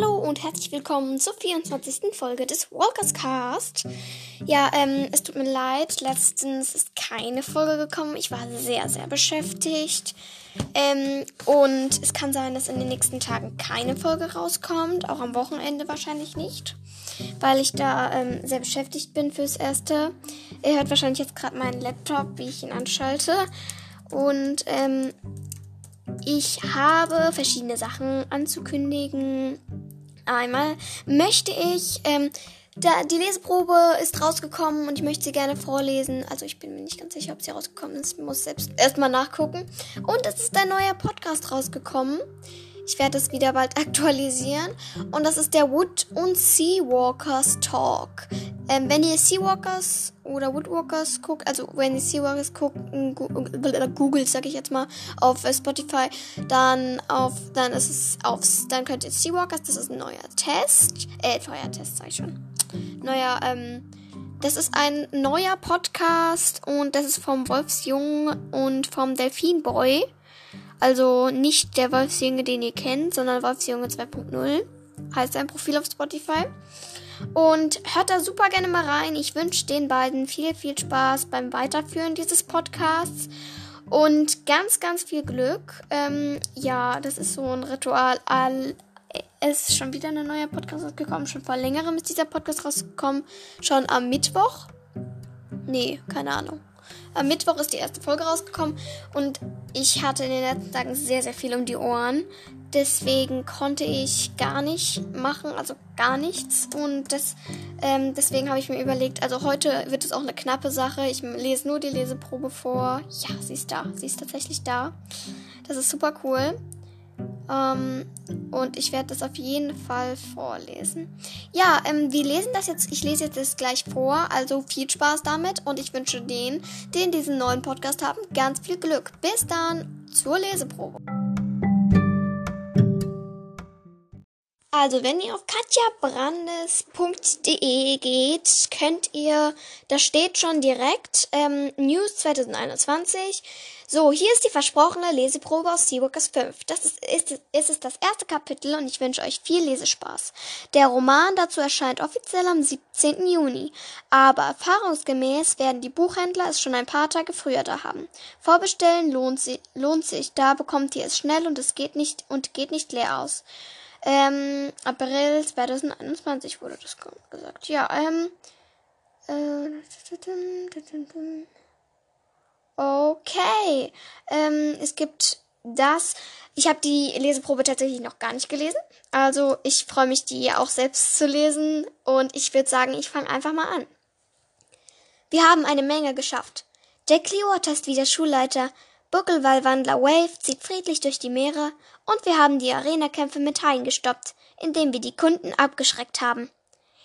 Hallo und herzlich willkommen zur 24. Folge des Walkers Cast. Ja, ähm, es tut mir leid, letztens ist keine Folge gekommen. Ich war sehr, sehr beschäftigt. Ähm, und es kann sein, dass in den nächsten Tagen keine Folge rauskommt. Auch am Wochenende wahrscheinlich nicht. Weil ich da ähm, sehr beschäftigt bin fürs Erste. Ihr hört wahrscheinlich jetzt gerade meinen Laptop, wie ich ihn anschalte. Und ähm, ich habe verschiedene Sachen anzukündigen. Einmal möchte ich, ähm, da, die Leseprobe ist rausgekommen und ich möchte sie gerne vorlesen. Also ich bin mir nicht ganz sicher, ob sie rausgekommen ist. Ich muss selbst erstmal nachgucken. Und es ist ein neuer Podcast rausgekommen. Ich werde es wieder bald aktualisieren. Und das ist der Wood und Seawalkers Talk. Ähm, wenn ihr Seawalkers oder Woodwalkers guckt, also wenn ihr Seawalkers guckt, googelt, sag ich jetzt mal, auf äh, Spotify, dann auf, dann ist es aufs, dann könnt ihr Seawalkers, das ist ein neuer Test, äh, neuer Test, sag ich schon. Neuer, ähm, das ist ein neuer Podcast und das ist vom Wolfsjungen und vom Delfinboy. Also nicht der Wolfsjunge, den ihr kennt, sondern Wolfsjunge 2.0 heißt sein Profil auf Spotify. Und hört da super gerne mal rein. Ich wünsche den beiden viel, viel Spaß beim Weiterführen dieses Podcasts. Und ganz, ganz viel Glück. Ähm, ja, das ist so ein Ritual. Es ist schon wieder ein neuer Podcast rausgekommen. Schon vor längerem ist dieser Podcast rausgekommen. Schon am Mittwoch. Nee, keine Ahnung. Am Mittwoch ist die erste Folge rausgekommen und ich hatte in den letzten Tagen sehr, sehr viel um die Ohren. Deswegen konnte ich gar nicht machen, also gar nichts. Und das, ähm, deswegen habe ich mir überlegt, also heute wird es auch eine knappe Sache. Ich lese nur die Leseprobe vor. Ja, sie ist da. Sie ist tatsächlich da. Das ist super cool. Ähm, und ich werde das auf jeden Fall vorlesen. Ja, ähm, wir lesen das jetzt. Ich lese jetzt das gleich vor. Also viel Spaß damit. Und ich wünsche denen, die diesen neuen Podcast haben, ganz viel Glück. Bis dann zur Leseprobe. Also, wenn ihr auf katjabrandes.de geht, könnt ihr, da steht schon direkt ähm, News 2021. So, hier ist die versprochene Leseprobe aus Seawalkers 5. Das ist, ist, ist, ist das erste Kapitel und ich wünsche euch viel Lesespaß. Der Roman dazu erscheint offiziell am 17. Juni, aber erfahrungsgemäß werden die Buchhändler es schon ein paar Tage früher da haben. Vorbestellen lohnt, sie, lohnt sich, da bekommt ihr es schnell und es geht nicht und geht nicht leer aus. Ähm, April 2021 wurde das gesagt. Ja, ähm. Äh, okay. Ähm, es gibt das. Ich habe die Leseprobe tatsächlich noch gar nicht gelesen. Also ich freue mich, die auch selbst zu lesen. Und ich würde sagen, ich fange einfach mal an. Wir haben eine Menge geschafft. Jack Clearwater ist wieder Schulleiter. Buckelwallwandler Wave zieht friedlich durch die Meere und wir haben die Arenakämpfe mit Haien gestoppt, indem wir die Kunden abgeschreckt haben.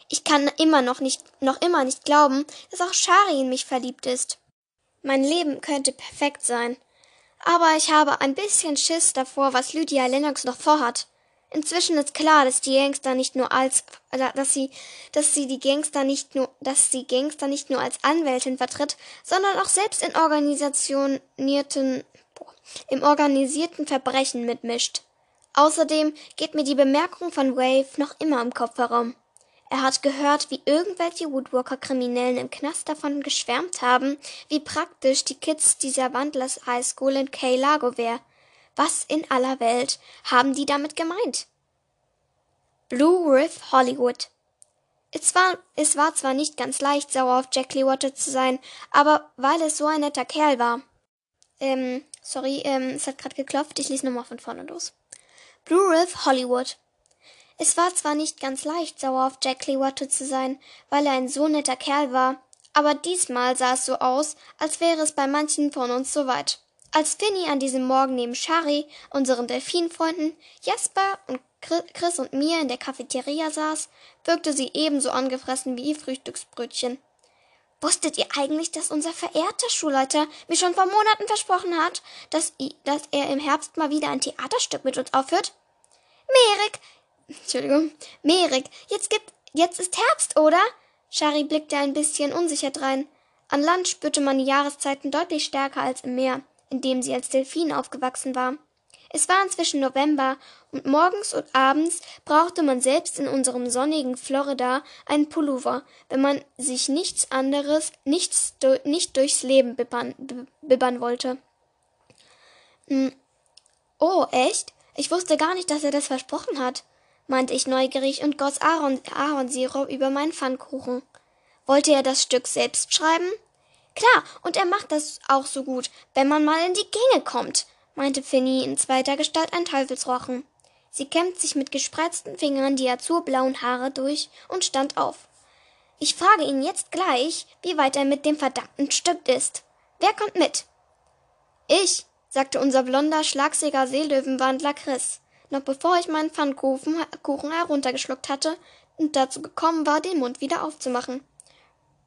Ich kann immer noch nicht, noch immer nicht glauben, dass auch Shari in mich verliebt ist. Mein Leben könnte perfekt sein. Aber ich habe ein bisschen Schiss davor, was Lydia Lennox noch vorhat. Inzwischen ist klar, dass die Gangster nicht nur als, äh, dass sie, dass sie die Gangster nicht nur, dass sie Gangster nicht nur als Anwältin vertritt, sondern auch selbst in organisationierten, im organisierten Verbrechen mitmischt. Außerdem geht mir die Bemerkung von Wave noch immer im Kopf herum. Er hat gehört, wie irgendwelche Woodwalker-Kriminellen im Knast davon geschwärmt haben, wie praktisch die Kids dieser Wandlers High School in Key Lago wäre. Was in aller Welt haben die damit gemeint? Blue Riff Hollywood. Es war, es war zwar nicht ganz leicht, sauer auf Jack Lewater zu sein, aber weil es so ein netter Kerl war. Ähm, sorry, ähm, es hat gerade geklopft. Ich lese nochmal von vorne los. Blue Riff Hollywood. Es war zwar nicht ganz leicht, sauer auf Jack Lewater zu sein, weil er ein so netter Kerl war, aber diesmal sah es so aus, als wäre es bei manchen von uns soweit. Als Finny an diesem Morgen neben Shari, unseren Delfinfreunden, Jasper und Chris und mir in der Cafeteria saß, wirkte sie ebenso angefressen wie ihr Frühstücksbrötchen. Wusstet ihr eigentlich, dass unser verehrter Schulleiter mir schon vor Monaten versprochen hat, dass, dass er im Herbst mal wieder ein Theaterstück mit uns aufführt? Merik, Entschuldigung, Merik, jetzt gibt, jetzt ist Herbst, oder? Shari blickte ein bisschen unsicher drein. An Land spürte man die Jahreszeiten deutlich stärker als im Meer in dem sie als Delfin aufgewachsen war. Es war inzwischen November und morgens und abends brauchte man selbst in unserem sonnigen Florida einen Pullover, wenn man sich nichts anderes, nichts, nicht durchs Leben bibbern, bibbern wollte. Hm. Oh, echt? Ich wusste gar nicht, dass er das versprochen hat, meinte ich neugierig und goss Ahorn, Ahornsirup über meinen Pfannkuchen. Wollte er das Stück selbst schreiben? Klar, und er macht das auch so gut, wenn man mal in die Gänge kommt, meinte Finny in zweiter Gestalt ein Teufelsrochen. Sie kämmt sich mit gespreizten Fingern die azurblauen Haare durch und stand auf. Ich frage ihn jetzt gleich, wie weit er mit dem verdammten Stück ist. Wer kommt mit? Ich, sagte unser blonder, schlagsiger Seelöwenwandler Chris, noch bevor ich meinen Pfannkuchen heruntergeschluckt hatte und dazu gekommen war, den Mund wieder aufzumachen.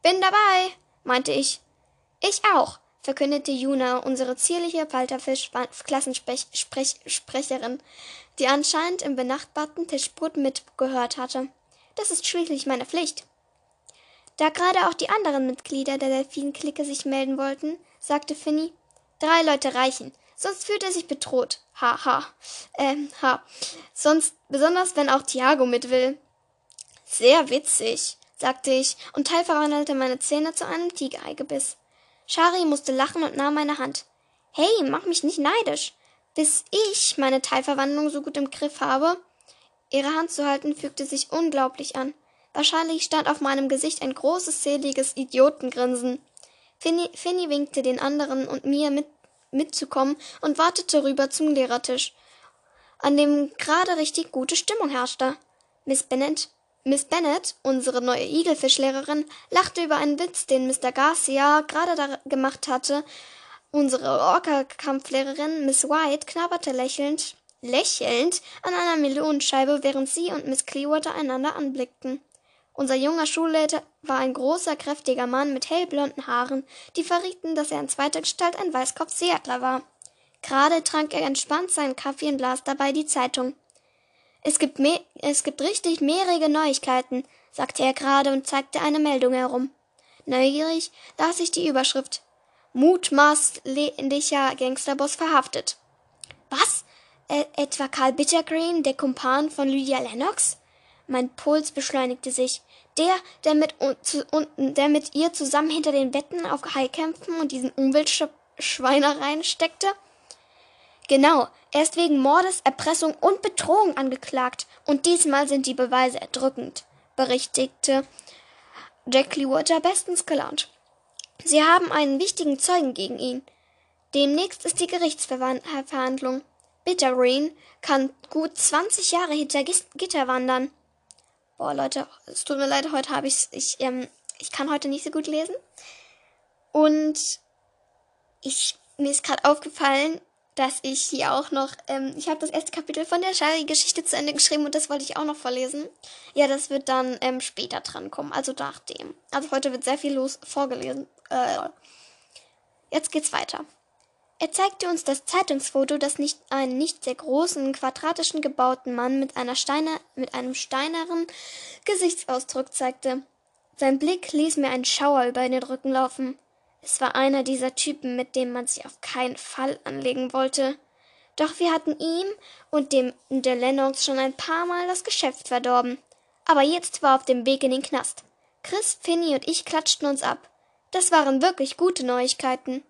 Bin dabei, meinte ich. Ich auch, verkündete Juna, unsere zierliche Falterfisch-Klassensprecherin, die anscheinend im benachbarten Tischbrot mitgehört hatte. Das ist schließlich meine Pflicht. Da gerade auch die anderen Mitglieder der Delfinklicke sich melden wollten, sagte Finny, drei Leute reichen, sonst fühlt er sich bedroht. Ha, ha. Ähm, ha. Sonst, besonders wenn auch Thiago mit will. Sehr witzig, sagte ich und teilverwandelte meine Zähne zu einem Tigereigebiss. Shari musste lachen und nahm meine Hand. Hey, mach mich nicht neidisch. Bis ich meine Teilverwandlung so gut im Griff habe. Ihre Hand zu halten fügte sich unglaublich an. Wahrscheinlich stand auf meinem Gesicht ein großes, seliges Idiotengrinsen. Finny, Finny winkte den anderen und mir mit, mitzukommen und wartete rüber zum Lehrertisch, an dem gerade richtig gute Stimmung herrschte. Miss Bennett Miss Bennet, unsere neue Igelfischlehrerin, lachte über einen Witz, den Mr. Garcia gerade gemacht hatte. Unsere Orca-Kampflehrerin Miss White knabberte lächelnd, lächelnd an einer Melonenscheibe, während sie und Miss Clearwater einander anblickten. Unser junger Schulleiter war ein großer, kräftiger Mann mit hellblonden Haaren, die verrieten, dass er in zweiter Gestalt ein Weißkopf-Seatler war. Gerade trank er entspannt seinen Kaffee und las dabei die Zeitung. Es gibt, es gibt richtig mehrere Neuigkeiten, sagte er gerade und zeigte eine Meldung herum. Neugierig las ich die Überschrift. Mutmaßlicher Gangsterboss verhaftet. Was? E etwa Karl Bittergreen, der Kumpan von Lydia Lennox? Mein Puls beschleunigte sich. Der, der mit, der mit ihr zusammen hinter den Wetten auf Highkämpfen und diesen Umweltschweinereien steckte? Genau, er ist wegen Mordes, Erpressung und Bedrohung angeklagt. Und diesmal sind die Beweise erdrückend, berichtigte Jack Clearwater bestens gelaunt. Sie haben einen wichtigen Zeugen gegen ihn. Demnächst ist die Gerichtsverhandlung. Bittergreen kann gut 20 Jahre hinter Gitter wandern. Boah, Leute, es tut mir leid, heute habe ich ich ähm, ich kann heute nicht so gut lesen. Und ich mir ist gerade aufgefallen, dass ich hier auch noch, ähm, ich habe das erste Kapitel von der Shari-Geschichte zu Ende geschrieben und das wollte ich auch noch vorlesen. Ja, das wird dann ähm, später dran kommen, also nach dem. Also heute wird sehr viel los vorgelesen. Äh, jetzt geht's weiter. Er zeigte uns das Zeitungsfoto, das nicht einen nicht sehr großen, quadratischen gebauten Mann mit einer Steine, mit einem steineren Gesichtsausdruck zeigte. Sein Blick ließ mir einen Schauer über den Rücken laufen. Es war einer dieser Typen, mit dem man sich auf keinen Fall anlegen wollte. Doch wir hatten ihm und dem der Lennox schon ein paar Mal das Geschäft verdorben. Aber jetzt war auf dem Weg in den Knast. Chris, Finny und ich klatschten uns ab. Das waren wirklich gute Neuigkeiten.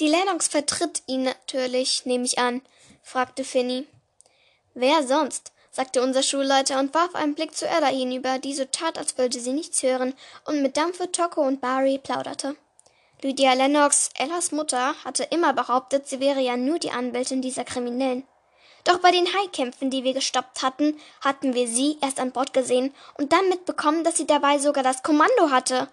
Die Lennox vertritt ihn natürlich, nehme ich an, fragte Finny. Wer sonst? sagte unser Schulleiter und warf einen Blick zu Ella hinüber, die so tat, als wollte sie nichts hören und mit Dampfe Tocco und Barry plauderte. Lydia Lennox, Ellas Mutter, hatte immer behauptet, sie wäre ja nur die Anwältin dieser Kriminellen. Doch bei den Haikämpfen, die wir gestoppt hatten, hatten wir sie erst an Bord gesehen und dann mitbekommen, dass sie dabei sogar das Kommando hatte.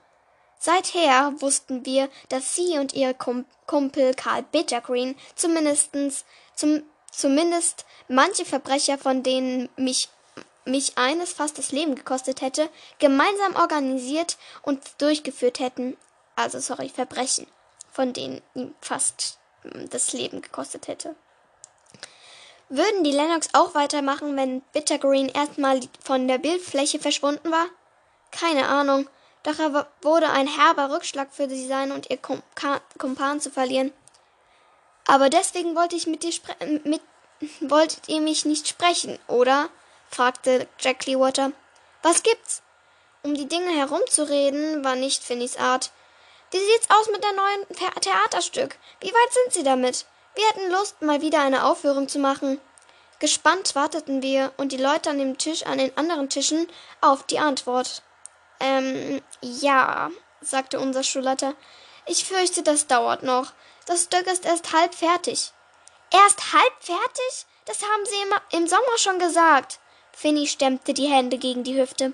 Seither wussten wir, dass sie und ihr Kumpel Karl Bittergreen zumindestens, zum, zumindest manche Verbrecher, von denen mich, mich eines fast das Leben gekostet hätte, gemeinsam organisiert und durchgeführt hätten also sorry, Verbrechen, von denen ihm fast hm, das Leben gekostet hätte. Würden die Lennox auch weitermachen, wenn Bittergreen erstmal von der Bildfläche verschwunden war? Keine Ahnung, doch er wurde ein herber Rückschlag für sie sein und ihr Kumpan zu verlieren. Aber deswegen wollte ich mit dir, mit, wolltet ihr mich nicht sprechen, oder? fragte Jack Clearwater. Was gibt's? Um die Dinge herumzureden, war nicht Finnys Art. Wie sieht's aus mit der neuen Theaterstück? Wie weit sind Sie damit? Wir hätten Lust, mal wieder eine Aufführung zu machen. Gespannt warteten wir und die Leute an dem Tisch, an den anderen Tischen, auf die Antwort. Ähm, ja, sagte unser Schulleiter. Ich fürchte, das dauert noch. Das Stück ist erst halb fertig. Erst halb fertig? Das haben Sie im, im Sommer schon gesagt. Finny stemmte die Hände gegen die Hüfte.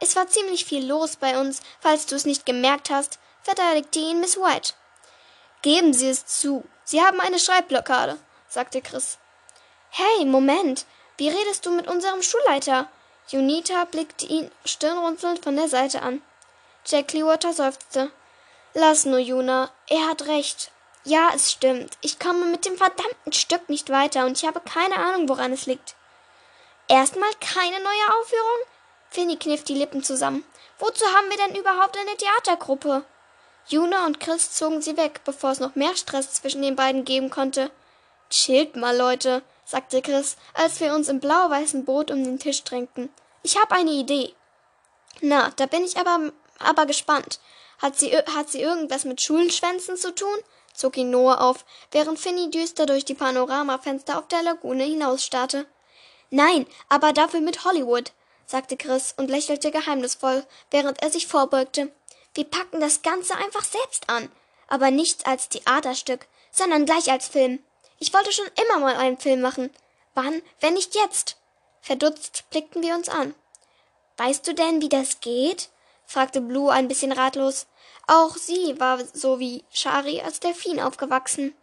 Es war ziemlich viel los bei uns, falls du es nicht gemerkt hast, verteidigte ihn Miss White. Geben Sie es zu. Sie haben eine Schreibblockade, sagte Chris. Hey, Moment. Wie redest du mit unserem Schulleiter? Junita blickte ihn stirnrunzelnd von der Seite an. Jack Clearwater seufzte. Lass nur, Juna. Er hat recht. Ja, es stimmt. Ich komme mit dem verdammten Stück nicht weiter und ich habe keine Ahnung, woran es liegt. Erstmal keine neue Aufführung? Finny kniff die Lippen zusammen. Wozu haben wir denn überhaupt eine Theatergruppe? Juna und Chris zogen sie weg, bevor es noch mehr Stress zwischen den beiden geben konnte. Chillt mal, Leute, sagte Chris, als wir uns im blau-weißen Boot um den Tisch drängten. Ich habe eine Idee. Na, da bin ich aber, aber gespannt. Hat sie, hat sie irgendwas mit Schulenschwänzen zu tun? zog ihn Noah auf, während Finny düster durch die Panoramafenster auf der Lagune hinausstarrte. Nein, aber dafür mit Hollywood, sagte Chris und lächelte geheimnisvoll, während er sich vorbeugte. Wir packen das Ganze einfach selbst an. Aber nicht als Theaterstück, sondern gleich als Film. Ich wollte schon immer mal einen Film machen. Wann, wenn nicht jetzt? Verdutzt blickten wir uns an. Weißt du denn, wie das geht? fragte Blue ein bisschen ratlos. Auch sie war so wie Shari als Delfin aufgewachsen.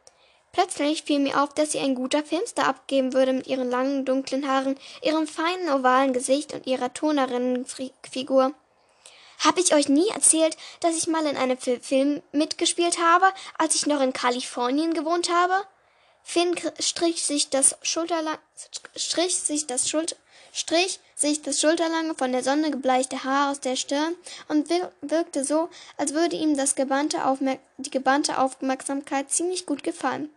Plötzlich fiel mir auf, dass sie ein guter Filmstar abgeben würde mit ihren langen, dunklen Haaren, ihrem feinen, ovalen Gesicht und ihrer Turnerinnenfigur. Hab ich euch nie erzählt, dass ich mal in einem Film mitgespielt habe, als ich noch in Kalifornien gewohnt habe? Finn strich sich das Schulterlang, strich sich das Schulter, strich sich das schulterlange, von der Sonne gebleichte Haar aus der Stirn und wirkte so, als würde ihm das gebannte die gebannte Aufmerksamkeit ziemlich gut gefallen.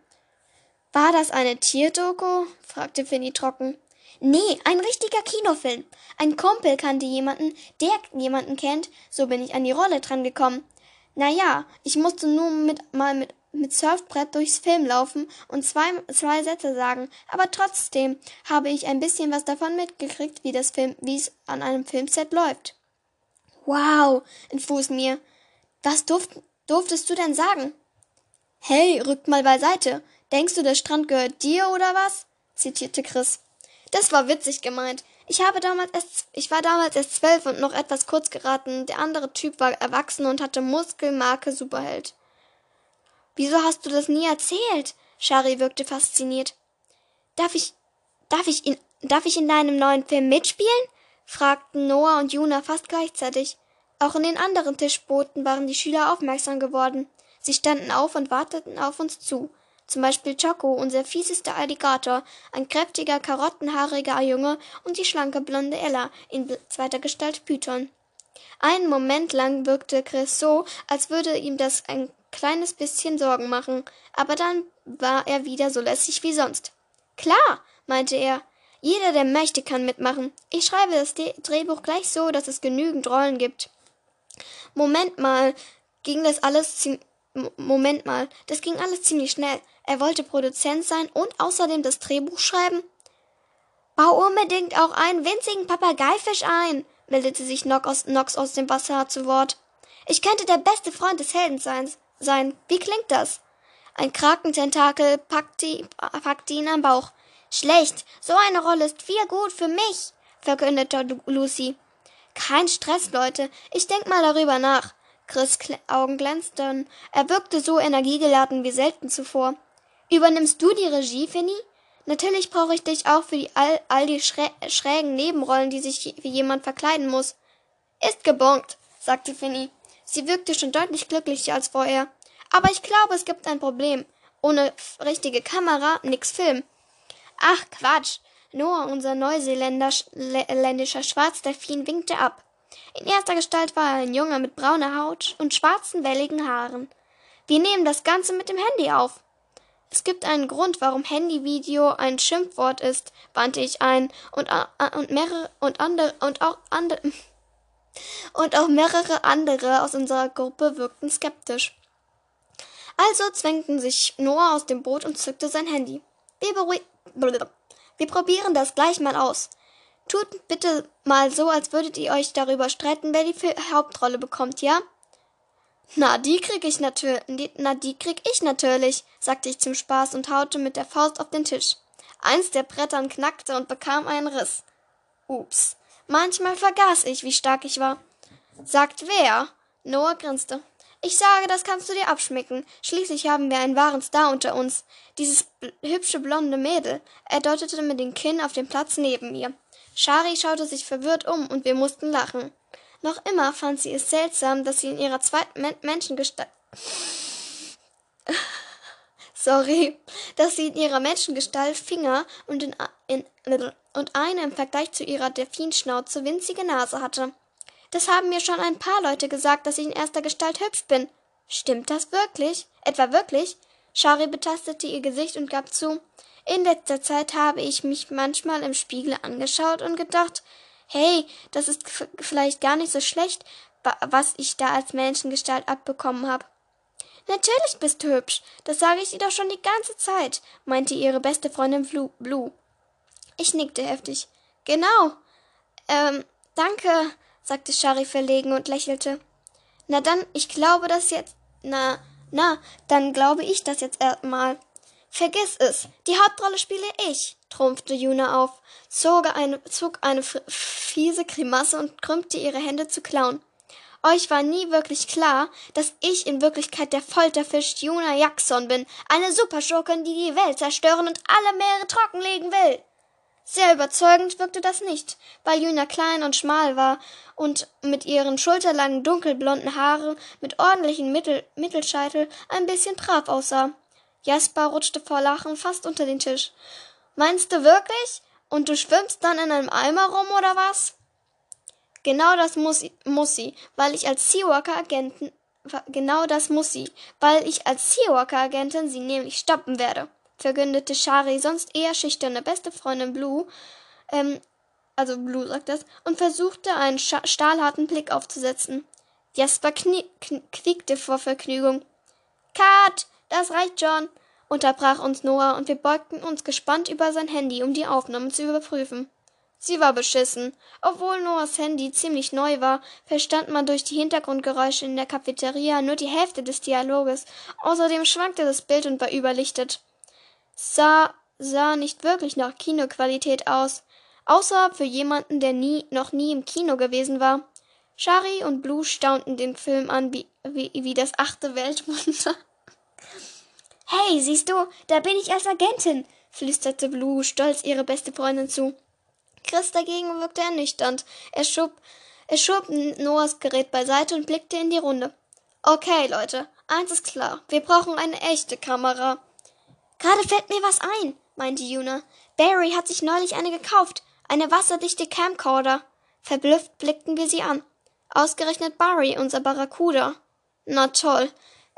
War das eine Tierdoku? fragte Finny trocken. Nee, ein richtiger Kinofilm. Ein Kumpel kannte jemanden, der jemanden kennt, so bin ich an die Rolle dran gekommen. Na ja, ich musste nur mit, mal mit mit Surfbrett durchs Film laufen und zwei, zwei Sätze sagen, aber trotzdem habe ich ein bisschen was davon mitgekriegt, wie das Film, wie es an einem Filmset läuft. Wow, entfuhr es mir. Was durft, durftest du denn sagen? Hey, rückt mal beiseite. Denkst du, der Strand gehört dir oder was? zitierte Chris. Das war witzig gemeint. Ich habe damals erst, ich war damals erst zwölf und noch etwas kurz geraten. Der andere Typ war erwachsen und hatte Muskelmarke Superheld. Wieso hast du das nie erzählt? Shari wirkte fasziniert. Darf ich, darf ich in, darf ich in deinem neuen Film mitspielen? fragten Noah und Juna fast gleichzeitig. Auch in den anderen Tischbooten waren die Schüler aufmerksam geworden. Sie standen auf und warteten auf uns zu. Zum Beispiel Choco, unser fiesester Alligator, ein kräftiger, karottenhaariger Junge und die schlanke blonde Ella in zweiter Gestalt Python. Einen Moment lang wirkte Chris so, als würde ihm das ein kleines bisschen Sorgen machen, aber dann war er wieder so lässig wie sonst. Klar, meinte er, jeder, der möchte, kann mitmachen. Ich schreibe das Drehbuch gleich so, dass es genügend Rollen gibt. Moment mal, ging das alles Moment mal, das ging alles ziemlich schnell. Er wollte Produzent sein und außerdem das Drehbuch schreiben. Bau unbedingt auch einen winzigen Papageifisch ein, meldete sich Nox aus, Nox aus dem Wasser zu Wort. Ich könnte der beste Freund des Heldens sein sein. Wie klingt das? Ein Krakententakel packte, packte ihn am Bauch. Schlecht. So eine Rolle ist viel gut für mich, verkündete Lucy. Kein Stress, Leute. Ich denk mal darüber nach. Chris' Augen glänzten. Er wirkte so energiegeladen wie selten zuvor. Übernimmst du die Regie, Finny? Natürlich brauche ich dich auch für die all, all die schrä schrägen Nebenrollen, die sich wie jemand verkleiden muss. Ist gebongt, sagte Finny. Sie wirkte schon deutlich glücklicher als vorher. Aber ich glaube, es gibt ein Problem. Ohne richtige Kamera nix Film. Ach Quatsch. Noah, unser neuseeländischer Schwarzdelfin, winkte ab. In erster Gestalt war er ein Junge mit brauner Haut und schwarzen, welligen Haaren. Wir nehmen das Ganze mit dem Handy auf. Es gibt einen Grund, warum Handyvideo ein Schimpfwort ist, wandte ich ein, und, und mehrere und andere und auch andere und auch mehrere andere aus unserer Gruppe wirkten skeptisch. Also zwängten sich Noah aus dem Boot und zückte sein Handy. Wir, wir probieren das gleich mal aus. Tut bitte mal so, als würdet ihr euch darüber streiten, wer die Hauptrolle bekommt, ja? Na, die krieg ich natürlich, na, die krieg ich natürlich, sagte ich zum Spaß und haute mit der Faust auf den Tisch. Eins der Brettern knackte und bekam einen Riss. Ups. Manchmal vergaß ich, wie stark ich war. Sagt wer? Noah grinste. Ich sage, das kannst du dir abschmecken. Schließlich haben wir einen wahren Star unter uns. Dieses hübsche blonde Mädel. Er deutete mit dem Kinn auf den Platz neben mir. Shari schaute sich verwirrt um und wir mussten lachen. Noch immer fand sie es seltsam, dass sie in ihrer zweiten Men Menschengestalt sorry, dass sie in ihrer Menschengestalt Finger und, in, in, und eine im Vergleich zu ihrer Delfinschnauze winzige Nase hatte. Das haben mir schon ein paar Leute gesagt, dass ich in erster Gestalt hübsch bin. Stimmt das wirklich? Etwa wirklich? Shari betastete ihr Gesicht und gab zu. In letzter Zeit habe ich mich manchmal im Spiegel angeschaut und gedacht, hey, das ist vielleicht gar nicht so schlecht, was ich da als Menschengestalt abbekommen habe. Natürlich bist du hübsch, das sage ich dir doch schon die ganze Zeit, meinte ihre beste Freundin Blue. Ich nickte heftig. Genau. Ähm, danke, sagte Shari verlegen und lächelte. Na dann, ich glaube das jetzt. Na, na, dann glaube ich das jetzt erstmal. Vergiss es, die Hauptrolle spiele ich, trumpfte Juna auf, zog eine, zog eine fiese Grimasse und krümmte ihre Hände zu Clown. Euch war nie wirklich klar, dass ich in Wirklichkeit der Folterfisch Juna Jackson bin, eine Superschurkin, die die Welt zerstören und alle Meere trockenlegen will. Sehr überzeugend wirkte das nicht, weil Juna klein und schmal war und mit ihren schulterlangen dunkelblonden Haaren mit ordentlichen Mittel Mittelscheitel ein bisschen brav aussah. Jasper rutschte vor Lachen fast unter den Tisch. Meinst du wirklich? Und du schwimmst dann in einem Eimer rum oder was? Genau das muss, muss sie, weil ich als Seawalker-Agentin genau das muss sie, weil ich als Seawalker-Agentin sie nämlich stoppen werde, verkündete Shari, sonst eher schüchterne beste Freundin Blue, ähm, also Blue sagt das, und versuchte einen stahlharten Blick aufzusetzen. Jasper quiekte vor Vergnügung. Kat, das reicht schon, unterbrach uns Noah, und wir beugten uns gespannt über sein Handy, um die Aufnahmen zu überprüfen. Sie war beschissen. Obwohl Noahs Handy ziemlich neu war, verstand man durch die Hintergrundgeräusche in der Cafeteria nur die Hälfte des Dialoges. Außerdem schwankte das Bild und war überlichtet. Sah, sah nicht wirklich nach Kinoqualität aus. Außer für jemanden, der nie, noch nie im Kino gewesen war. Shari und Blue staunten den Film an wie, wie, wie das achte Weltwunder. Hey, siehst du, da bin ich als Agentin, flüsterte Blue stolz ihre beste Freundin zu. Chris dagegen wirkte ernüchternd. Er schob, er schob Noahs Gerät beiseite und blickte in die Runde. Okay, Leute, eins ist klar. Wir brauchen eine echte Kamera. Gerade fällt mir was ein, meinte Juna. Barry hat sich neulich eine gekauft. Eine wasserdichte Camcorder. Verblüfft blickten wir sie an. Ausgerechnet Barry, unser Barracuda. Na toll.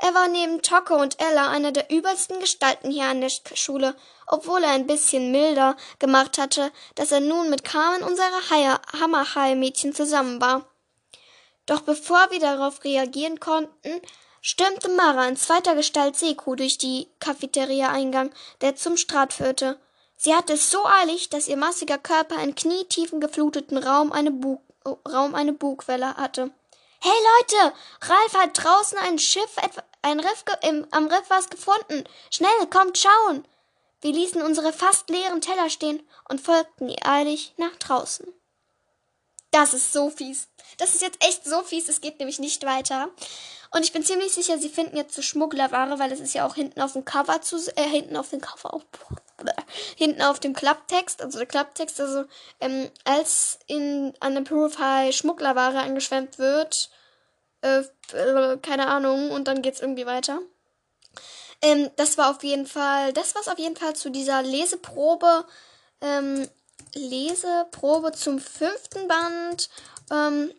Er war neben Tocco und Ella einer der übelsten Gestalten hier an der Schule, obwohl er ein bisschen milder gemacht hatte, dass er nun mit Carmen unserer Hammerhai-Mädchen zusammen war. Doch bevor wir darauf reagieren konnten, stürmte Mara in zweiter Gestalt Seku durch die Cafeteria-Eingang, der zum Strat führte. Sie hatte es so eilig, dass ihr massiger Körper in knietiefen gefluteten Raum eine, Bug Raum eine Bugwelle hatte. Hey Leute, Ralf hat draußen ein Schiff, ein Riff im, am Riff was gefunden. Schnell, kommt schauen. Wir ließen unsere fast leeren Teller stehen und folgten ihr eilig nach draußen. Das ist so fies. Das ist jetzt echt so fies, es geht nämlich nicht weiter. Und ich bin ziemlich sicher, sie finden jetzt so Schmugglerware, weil es ist ja auch hinten auf dem Cover zu, äh, hinten auf dem Cover, oh, hinten auf dem Klapptext, also der Klapptext, also, ähm, als in an Proof High Schmugglerware angeschwemmt wird, äh, keine Ahnung, und dann geht's irgendwie weiter. Ähm, das war auf jeden Fall, das war's auf jeden Fall zu dieser Leseprobe, ähm, Leseprobe zum fünften Band, ähm,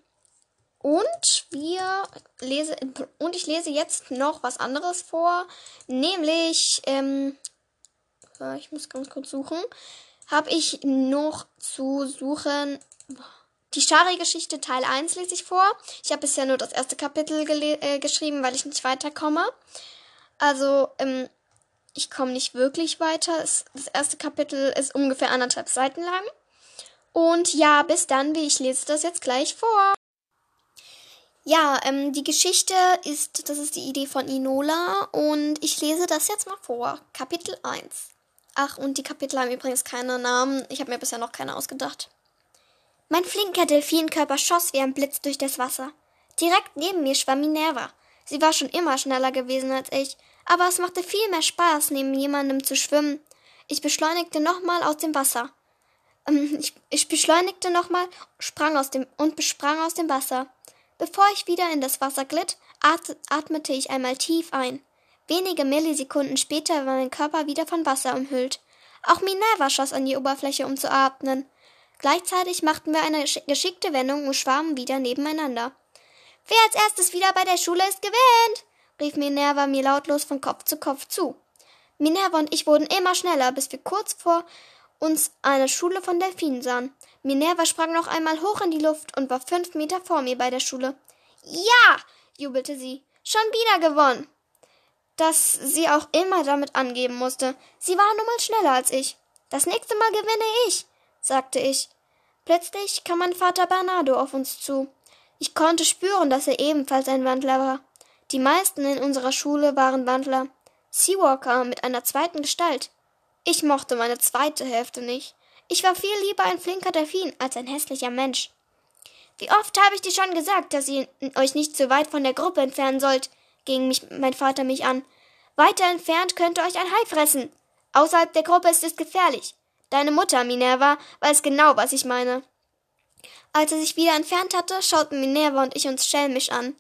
Und wir lese und ich lese jetzt noch was anderes vor, nämlich ähm, ich muss ganz kurz suchen, habe ich noch zu suchen die Shari-Geschichte Teil 1 lese ich vor. Ich habe bisher nur das erste Kapitel äh, geschrieben, weil ich nicht weiterkomme. Also, ähm, ich komme nicht wirklich weiter. Es, das erste Kapitel ist ungefähr anderthalb Seiten lang. Und ja, bis dann, wie ich lese das jetzt gleich vor. Ja, ähm, die Geschichte ist, das ist die Idee von Inola und ich lese das jetzt mal vor. Kapitel 1. Ach, und die Kapitel haben übrigens keine Namen. Ich habe mir bisher noch keine ausgedacht. Mein flinker Delfinkörper schoss wie ein Blitz durch das Wasser. Direkt neben mir schwamm Minerva. Sie war schon immer schneller gewesen als ich, aber es machte viel mehr Spaß, neben jemandem zu schwimmen. Ich beschleunigte nochmal aus dem Wasser. Ähm, ich, ich beschleunigte nochmal, sprang aus dem und besprang aus dem Wasser. Bevor ich wieder in das Wasser glitt, atmete ich einmal tief ein. Wenige Millisekunden später war mein Körper wieder von Wasser umhüllt. Auch Minerva schoss an die Oberfläche, um zu atmen. Gleichzeitig machten wir eine geschickte Wendung und schwammen wieder nebeneinander. Wer als erstes wieder bei der Schule ist, gewinnt! rief Minerva mir lautlos von Kopf zu Kopf zu. Minerva und ich wurden immer schneller, bis wir kurz vor uns eine Schule von Delfinen sahen. Minerva sprang noch einmal hoch in die Luft und war fünf Meter vor mir bei der Schule. Ja! jubelte sie. Schon wieder gewonnen! Dass sie auch immer damit angeben musste. Sie war nun mal schneller als ich. Das nächste Mal gewinne ich, sagte ich. Plötzlich kam mein Vater Bernardo auf uns zu. Ich konnte spüren, dass er ebenfalls ein Wandler war. Die meisten in unserer Schule waren Wandler. Seawalker mit einer zweiten Gestalt. Ich mochte meine zweite Hälfte nicht. Ich war viel lieber ein flinker Delfin als ein hässlicher Mensch. Wie oft habe ich dir schon gesagt, dass ihr euch nicht zu weit von der Gruppe entfernen sollt, ging mich mein Vater mich an. Weiter entfernt könnte euch ein Hai fressen. Außerhalb der Gruppe ist es gefährlich. Deine Mutter, Minerva, weiß genau, was ich meine. Als er sich wieder entfernt hatte, schauten Minerva und ich uns schelmisch an.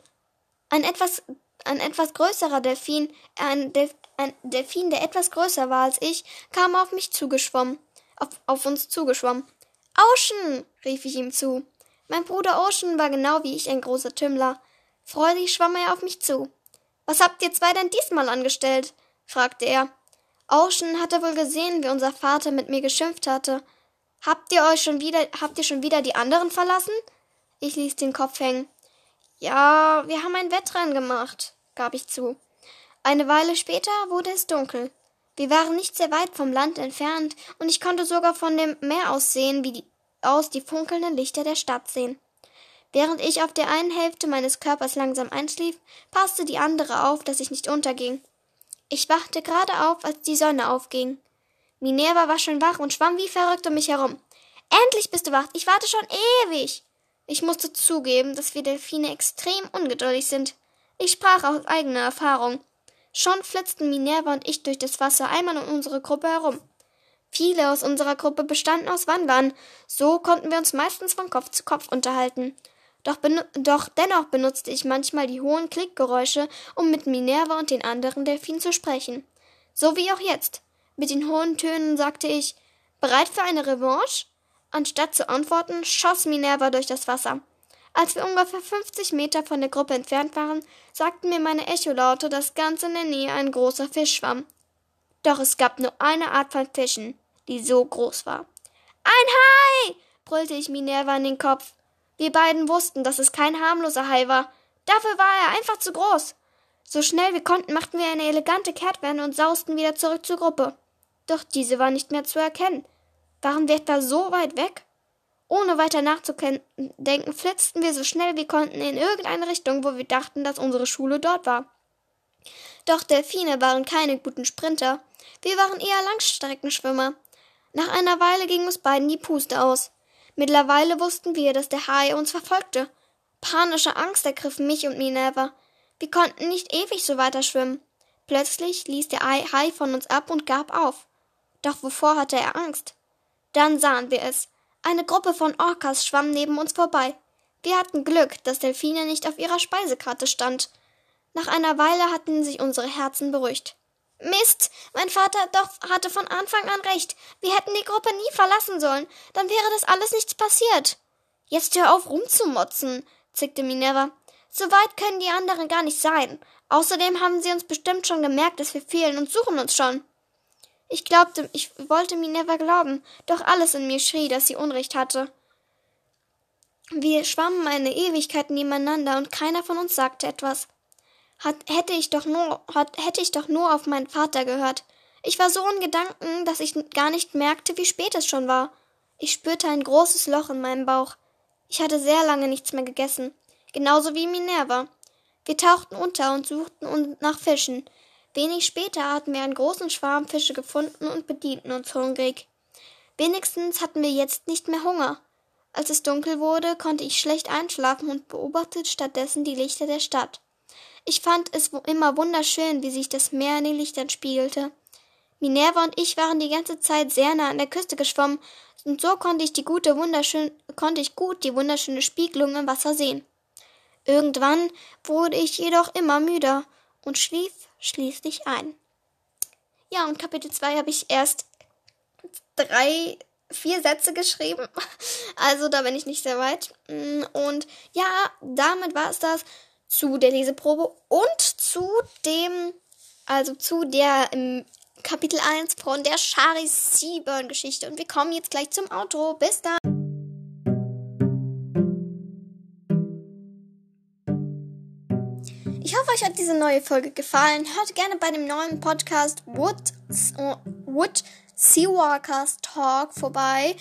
Ein etwas, ein etwas größerer Delfin, ein, Delf, ein Delfin, der etwas größer war als ich, kam auf mich zugeschwommen auf, auf uns zugeschwommen. Ocean! rief ich ihm zu. Mein Bruder Ocean war genau wie ich ein großer Tümmler. Freudig schwamm er auf mich zu. Was habt ihr zwei denn diesmal angestellt? fragte er. Ocean hatte wohl gesehen, wie unser Vater mit mir geschimpft hatte. Habt ihr euch schon wieder, habt ihr schon wieder die anderen verlassen? Ich ließ den Kopf hängen. Ja, wir haben ein Wettrennen gemacht, gab ich zu. Eine Weile später wurde es dunkel. Wir waren nicht sehr weit vom Land entfernt, und ich konnte sogar von dem Meer aus sehen, wie die, aus die funkelnden Lichter der Stadt sehen. Während ich auf der einen Hälfte meines Körpers langsam einschlief, passte die andere auf, dass ich nicht unterging. Ich wachte gerade auf, als die Sonne aufging. Minerva war schon wach und schwamm wie verrückt um mich herum. Endlich bist du wach. Ich warte schon ewig. Ich musste zugeben, dass wir Delfine extrem ungeduldig sind. Ich sprach aus eigener Erfahrung. Schon flitzten Minerva und ich durch das Wasser einmal um unsere Gruppe herum. Viele aus unserer Gruppe bestanden aus Wandern, so konnten wir uns meistens von Kopf zu Kopf unterhalten. Doch, doch dennoch benutzte ich manchmal die hohen Klickgeräusche, um mit Minerva und den anderen Delfinen zu sprechen. So wie auch jetzt. Mit den hohen Tönen sagte ich Bereit für eine Revanche? Anstatt zu antworten, schoss Minerva durch das Wasser. Als wir ungefähr 50 Meter von der Gruppe entfernt waren, sagten mir meine Echolaute, dass ganz in der Nähe ein großer Fisch schwamm. Doch es gab nur eine Art von Fischen, die so groß war. Ein Hai! brüllte ich Minerva in den Kopf. Wir beiden wussten, dass es kein harmloser Hai war. Dafür war er einfach zu groß. So schnell wir konnten, machten wir eine elegante Kehrtwende und sausten wieder zurück zur Gruppe. Doch diese war nicht mehr zu erkennen. Waren wir etwa so weit weg? Ohne weiter nachzudenken, flitzten wir so schnell wir konnten in irgendeine Richtung, wo wir dachten, dass unsere Schule dort war. Doch Delfine waren keine guten Sprinter. Wir waren eher Langstreckenschwimmer. Nach einer Weile ging uns beiden die Puste aus. Mittlerweile wussten wir, dass der Hai uns verfolgte. Panische Angst ergriff mich und Minerva. Wir konnten nicht ewig so weiter schwimmen. Plötzlich ließ der Hai von uns ab und gab auf. Doch wovor hatte er Angst? Dann sahen wir es. Eine Gruppe von Orcas schwamm neben uns vorbei. Wir hatten Glück, dass Delfine nicht auf ihrer Speisekarte stand. Nach einer Weile hatten sich unsere Herzen beruhigt. Mist, mein Vater doch hatte von Anfang an recht. Wir hätten die Gruppe nie verlassen sollen, dann wäre das alles nichts passiert. Jetzt hör auf rumzumotzen, zickte Minerva. So weit können die anderen gar nicht sein. Außerdem haben sie uns bestimmt schon gemerkt, dass wir fehlen und suchen uns schon. Ich glaubte, ich wollte Minerva glauben, doch alles in mir schrie, dass sie Unrecht hatte. Wir schwammen eine Ewigkeit nebeneinander und keiner von uns sagte etwas. Hat, hätte ich doch nur, hat, hätte ich doch nur auf meinen Vater gehört. Ich war so in Gedanken, dass ich gar nicht merkte, wie spät es schon war. Ich spürte ein großes Loch in meinem Bauch. Ich hatte sehr lange nichts mehr gegessen, genauso wie Minerva. Wir tauchten unter und suchten nach Fischen. Wenig später hatten wir einen großen Schwarm Fische gefunden und bedienten uns hungrig. Wenigstens hatten wir jetzt nicht mehr Hunger. Als es dunkel wurde, konnte ich schlecht einschlafen und beobachtete stattdessen die Lichter der Stadt. Ich fand es immer wunderschön, wie sich das Meer in den Lichtern spiegelte. Minerva und ich waren die ganze Zeit sehr nah an der Küste geschwommen, und so konnte ich die gute wunderschön konnte ich gut die wunderschöne Spiegelung im Wasser sehen. Irgendwann wurde ich jedoch immer müder und schlief schließlich ein. Ja, und Kapitel 2 habe ich erst drei, vier Sätze geschrieben. Also da bin ich nicht sehr weit. Und ja, damit war es das zu der Leseprobe und zu dem, also zu der im Kapitel 1 von der Shari Seaburn Geschichte. Und wir kommen jetzt gleich zum Outro. Bis dann! Ich hoffe, euch hat diese neue Folge gefallen. Hört gerne bei dem neuen Podcast Wood, Wood Seawalkers Talk vorbei.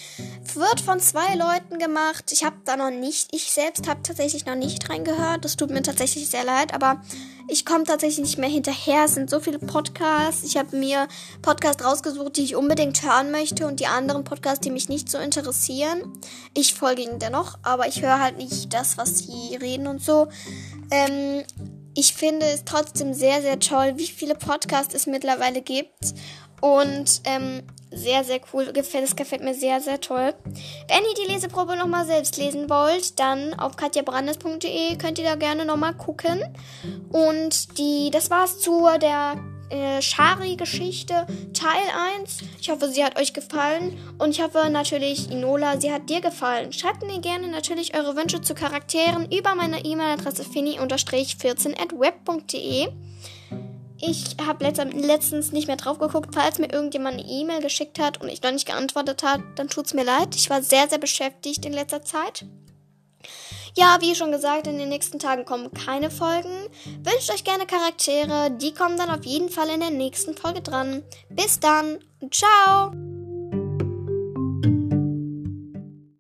Wird von zwei Leuten gemacht. Ich habe da noch nicht, ich selbst habe tatsächlich noch nicht reingehört. Das tut mir tatsächlich sehr leid, aber ich komme tatsächlich nicht mehr hinterher. Es sind so viele Podcasts. Ich habe mir Podcasts rausgesucht, die ich unbedingt hören möchte und die anderen Podcasts, die mich nicht so interessieren. Ich folge ihnen dennoch, aber ich höre halt nicht das, was sie reden und so. Ähm, ich finde es trotzdem sehr, sehr toll, wie viele Podcasts es mittlerweile gibt. Und ähm, sehr, sehr cool. Das gefällt mir sehr, sehr toll. Wenn ihr die Leseprobe nochmal selbst lesen wollt, dann auf katjabrandes.de könnt ihr da gerne nochmal gucken. Und die, das war's zu der äh, Shari-Geschichte Teil 1. Ich hoffe, sie hat euch gefallen. Und ich hoffe natürlich, Inola, sie hat dir gefallen. Schreibt mir gerne natürlich eure Wünsche zu Charakteren über meine E-Mail-Adresse finny-14 at web.de. Ich habe letztens nicht mehr drauf geguckt. Falls mir irgendjemand eine E-Mail geschickt hat und ich noch nicht geantwortet hat, dann tut's mir leid. Ich war sehr, sehr beschäftigt in letzter Zeit. Ja, wie schon gesagt, in den nächsten Tagen kommen keine Folgen. Wünscht euch gerne Charaktere. Die kommen dann auf jeden Fall in der nächsten Folge dran. Bis dann. Ciao.